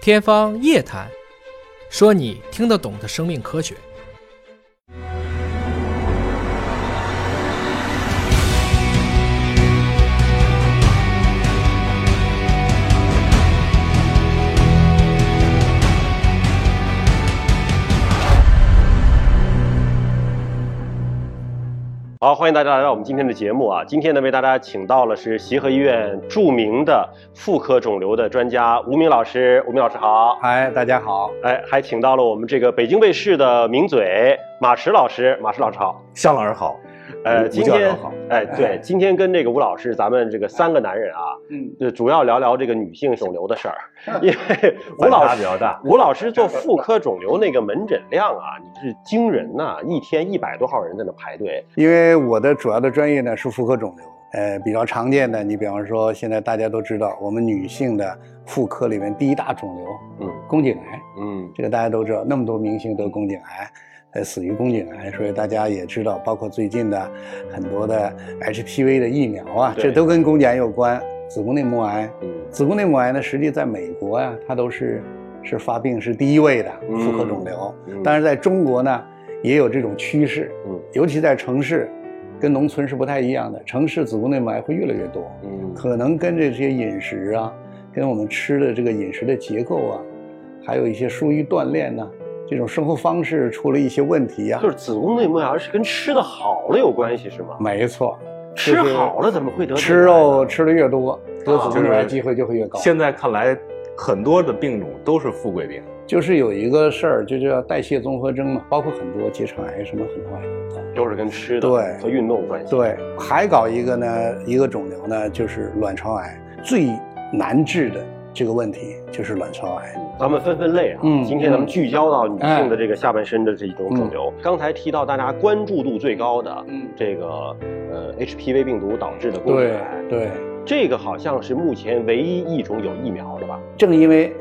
天方夜谭，说你听得懂的生命科学。好，欢迎大家来到我们今天的节目啊！今天呢，为大家请到了是协和医院著名的妇科肿瘤的专家吴明老师。吴明老师好，嗨，大家好，哎，还请到了我们这个北京卫视的名嘴马驰老师。马驰老师好，向老师好。呃，今天哎，对，今天跟这个吴老师，咱们这个三个男人啊，嗯，就主要聊聊这个女性肿瘤的事儿，因为吴老师比较大吴老师做妇科肿瘤那个门诊量啊，你是惊人呐、一天一百多号人在那排队。因为我的主要的专业呢是妇科肿瘤，呃，比较常见的，你比方说现在大家都知道，我们女性的妇科里面第一大肿瘤，嗯宫颈癌，嗯这个大家都知道，那么多明星得宫颈癌。呃，死于宫颈癌，所以大家也知道，包括最近的很多的 HPV 的疫苗啊，这都跟宫颈癌有关。子宫内膜癌，嗯子宫内膜癌呢，实际在美国啊，它都是是发病是第一位的嗯妇科肿瘤，嗯但是在中国呢，也有这种趋势，嗯尤其在城市，跟农村是不太一样的。城市子宫内膜癌会越来越多，嗯可能跟这些饮食啊，跟我们吃的这个饮食的结构啊，还有一些疏于锻炼呐、这种生活方式出了一些问题呀、就是子宫内膜癌是跟吃的好了有关系是吗？没错，吃好了怎么会得吃肉吃的越多，得子宫内膜癌机会就会越高。现在看来，很多的病种都是富贵病。就是有一个事儿，就叫代谢综合征嘛，包括很多结肠癌什么很多癌都高。都是跟吃的对和运动有关系。对，还搞一个呢，一个肿瘤呢，就是卵巢癌，最难治的这个问题就是卵巢癌。咱们分分类啊，嗯今天咱们聚焦到女性的这个下半身的这种肿瘤。刚才提到大家关注度最高的，嗯这个呃 HPV 病毒导致的宫颈对癌，对，这个好像是目前唯一一种有疫苗的吧？正因为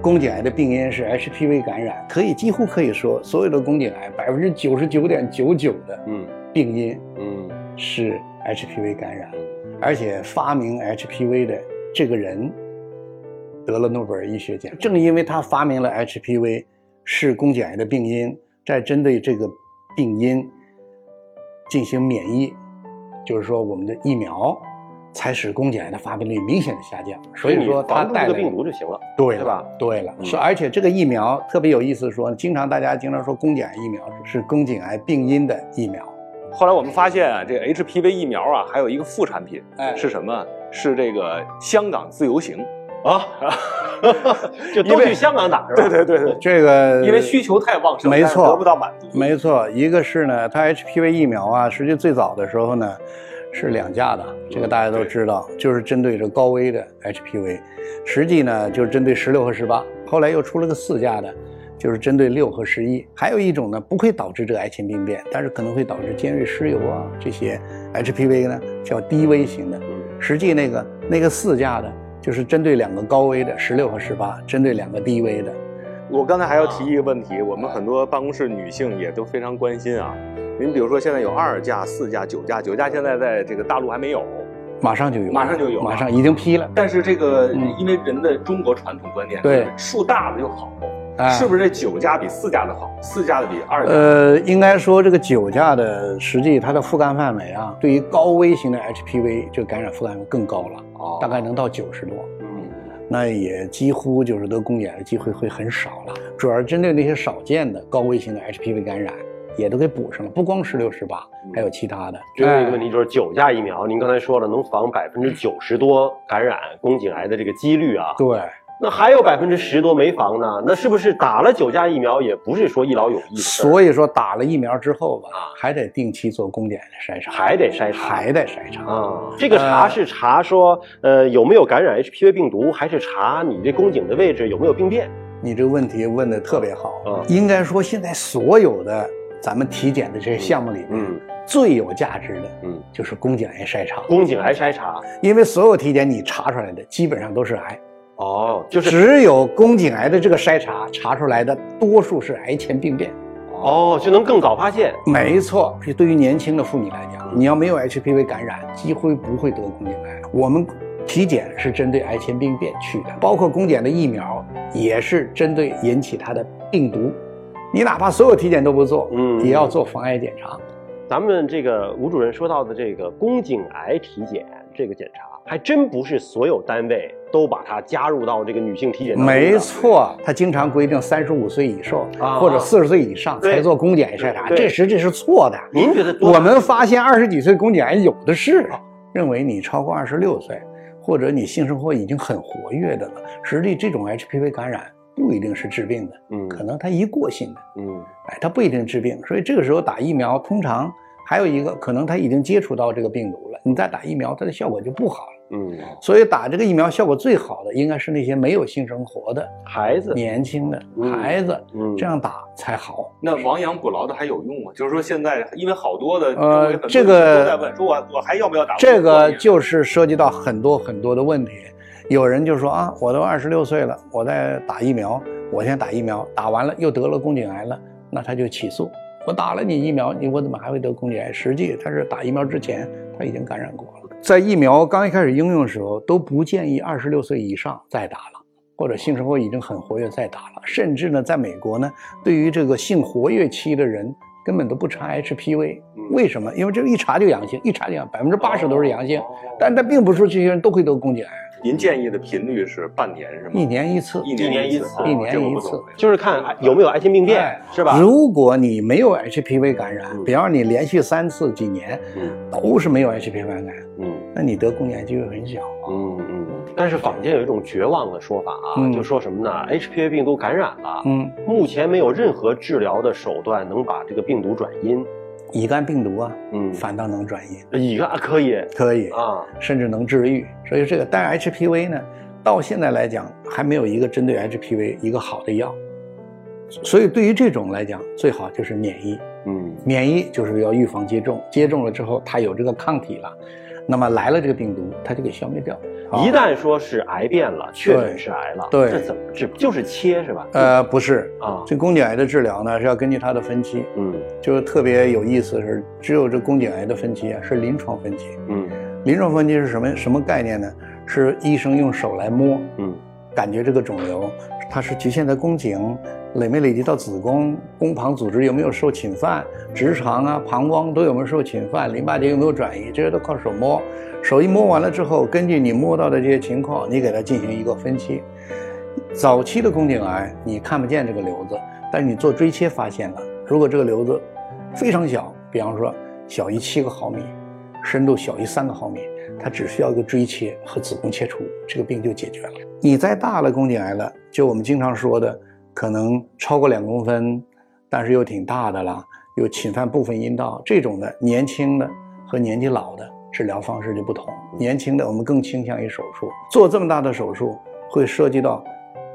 宫颈癌的病因是 HPV 感染，可以几乎可以说，所有的宫颈癌百分之九十九点九九的嗯病因嗯是 HPV 感染，而且发明 HPV 的这个人得了诺贝尔医学奖。正因为他发明了 HPV 是宫颈癌的病因，在针对这个病因进行免疫，就是说我们的疫苗才使宫颈癌的发病率明显的下降。所以说它防住这个带来病毒就行了，对对吧？对了，嗯是而且这个疫苗特别有意思说，经常大家经常说宫颈癌疫苗是宫颈癌病因的疫苗。后来我们发现啊，这个 HPV 疫苗啊，还有一个副产品，哎是什么？是这个香港自由行。啊，就都去香港打是吧？对对对对，这个因为需求太旺盛，没错得不到满足。没错，一个是呢，它 HPV 疫苗啊，实际最早的时候呢是两价的，这个大家都知道，就是针对这高危的 HPV，实际呢就是针对十六和十八，后来又出了个四价的，就是针对六和十一，还有一种呢不会导致这个癌前病变，但是可能会导致尖锐湿疣啊这些 HPV 呢叫低危型的，嗯。实际那个那个四价的，就是针对两个高危的十六和十八，针对两个低危的。我刚才还要提一个问题，我们很多办公室女性也都非常关心啊。您比如说，现在有二价、四价、九价，九价现在在这个大陆还没有，马上就有，马上就有马上已经批了。但是这个嗯因为人的中国传统观念，对数大了就好，哎是不是这九价比四价的好？四价的比二价？呃，应该说这个九价的实际它的覆盖范围啊，对于高危型的 HPV 这个感染覆盖更高了，哦大概能到九十多。嗯那也几乎就是得宫颈癌的机会会很少了，主要是针对那些少见的高危型的 HPV 感染，也都给补上了，不光十六十八，还有其他的。最后一个问题，题就是九价疫苗，您刚才说了能防百分之九十多感染宫颈癌的这个几率啊，对，那还有百分之十多没防呢？那是不是打了九价疫苗也不是说一劳永逸？所以说打了疫苗之后吧啊，还得定期做宫颈癌的筛查，还得筛查还得筛查。啊，这个查是查说呃有没有感染 HPV 病毒，还是查你这宫颈的位置有没有病变？你这个问题问的特别好，嗯应该说现在所有的咱们体检的这些项目里面，嗯最有价值的嗯，就是宫颈癌筛查，宫颈癌筛查因为所有体检你查出来的基本上都是癌，哦，就是只有宫颈癌的这个筛查查出来的多数是癌前病变。哦就能更早发现。没错，对于年轻的妇女来讲，你要没有 HPV 感染，几乎不会得宫颈癌。我们体检是针对癌前病变去的，包括宫颈的疫苗也是针对引起它的病毒。你哪怕所有体检都不做，嗯也要做防癌检查。咱们这个吴主任说到的这个宫颈癌体检这个检查，还真不是所有单位都把它加入到这个女性体检当中没，错，他经常规定三十五岁以上啊。或者四十岁以上才做宫颈癌筛查，这实际是错的。您觉得我们发现二十几岁宫颈癌有的是，认为你超过二十六岁，或者你性生活已经很活跃的了，实际这种 HPV 感染不一定是致病的，嗯。可能它一过性的，嗯。哎，它不一定致病。所以这个时候打疫苗，通常还有一个可能他已经接触到这个病毒了，你再打疫苗，它的效果就不好了。嗯，所以打这个疫苗效果最好的应该是那些没有性生活的、孩子，年轻的嗯孩子，嗯这样打才好。那亡羊补牢的还有用吗？就是说现在因为好多的呃这个人都在问，说我我还要不要打？这个就是涉及到很多很多的问题。有人就说啊，我都二十六岁了，我在打疫苗，我先打疫苗，打完了又得了宫颈癌了，那他就起诉我打了你疫苗，你我怎么还会得宫颈癌？实际他是打疫苗之前他已经感染过了。在疫苗刚一开始应用的时候，都不建议二十六岁以上再打了。或者性生活已经很活跃再打了，甚至呢，在美国呢，对于这个性活跃期的人根本都不查 HPV，嗯。为什么？因为这个一查就阳性，一查就阳，百分之八十都是阳性，哦。但但并不是说这些人都会得宫颈癌，您建议的频率是半年是吗？一年一次，一年一次，一年一次就是看有没有癌性病变哎，是吧？如果你没有 HPV 感染嗯，比方你连续三次几年嗯都是没有 HPV 感染，嗯那你得宫颈癌机会很小。嗯嗯。但是坊间有一种绝望的说法啊，嗯就说什么呢？HPV 病毒感染了，嗯，目前没有任何治疗的手段能把这个病毒转阴。乙肝病毒啊，嗯，反倒能转阴，乙肝可以可以啊，甚至能治愈。所以这个，但 HPV 呢，到现在来讲还没有一个针对 HPV 一个好的药。所以对于这种来讲，最好就是免疫。嗯免疫就是要预防接种，接种了之后它有这个抗体了，那么来了这个病毒，它就给消灭掉。一旦说是癌变了，确诊是癌了，对这怎么治？就是切是吧？呃，不是，啊，这宫颈癌的治疗呢是要根据它的分期，嗯就是特别有意思的是，只有这宫颈癌的分期啊是临床分期。嗯临床分期是什么什么概念呢？是医生用手来摸，嗯感觉这个肿瘤它是局限在宫颈，累没累积到子宫，宫旁组织有没有受侵犯，直肠啊、膀胱都有没有受侵犯，淋巴结有没有转移，这些都靠手摸。手一摸完了之后，根据你摸到的这些情况，你给它进行一个分期。早期的宫颈癌你看不见这个瘤子，但是你做锥切发现了，如果这个瘤子非常小，比方说小于七个毫米，深度小于三个毫米，它只需要一个锥切和子宫切除，这个病就解决了。你再大了宫颈癌了，就我们经常说的，可能超过两公分，但是又挺大的了，又侵犯部分阴道，这种的年轻的和年纪老的治疗方式就不同。年轻的我们更倾向于手术，做这么大的手术会涉及到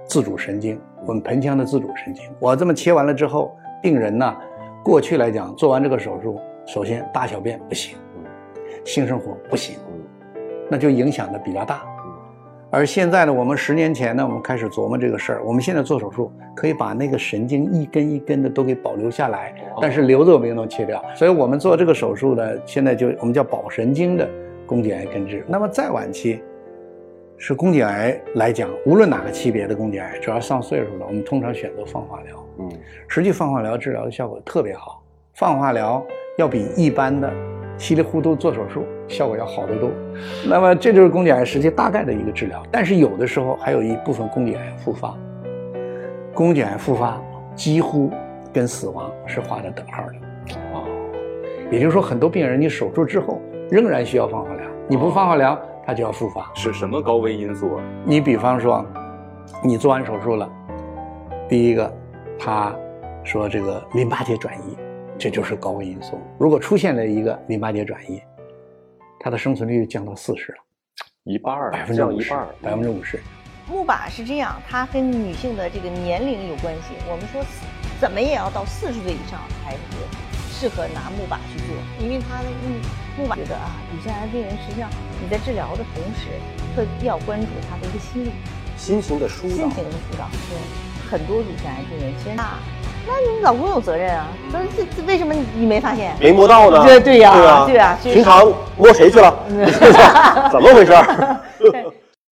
自主神经，我们盆腔的自主神经。我这么切完了之后，病人呢，过去来讲做完这个手术，首先大小便不行，性生活不行，那就影响的比较大。而现在呢，我们十年前呢，我们开始琢磨这个事儿。我们现在做手术，可以把那个神经一根一根的都给保留下来，但是瘤子我们又能切掉。所以我们做这个手术呢，现在就我们叫保神经的宫颈癌根治。那么再晚期，是宫颈癌来讲，无论哪个级别的宫颈癌，只要上岁数了，我们通常选择放化疗。嗯实际放化疗治疗的效果特别好，放化疗要比一般的稀里糊涂做手术效果要好得多。那么这就是宫颈癌实际大概的一个治疗，但是有的时候还有一部分宫颈癌复发，宫颈癌复发几乎跟死亡是划着等号的。哦也就是说，很多病人你手术之后仍然需要放化疗，你不放化疗，它就要复发。是什么高危因素啊？你比方说，你做完手术了，第一个，他说这个淋巴结转移，这就是高危因素。如果出现了一个淋巴结转移，它的生存率降到四十了，一半儿百分之五十百分之五十。木靶是这样，它跟女性的这个年龄有关系。我们说怎么也要到四十岁以上才是适合拿木靶去做，因为它的木木靶觉得啊，乳腺癌病人实际上你在治疗的同时，特地要关注他的一个心理、心情的疏导心情。的疏导。对，很多乳腺癌病人其实那那你老公有责任啊，这这这为什么你没发现？没摸到呢？对对呀对啊，对啊平常摸谁去了？怎么回事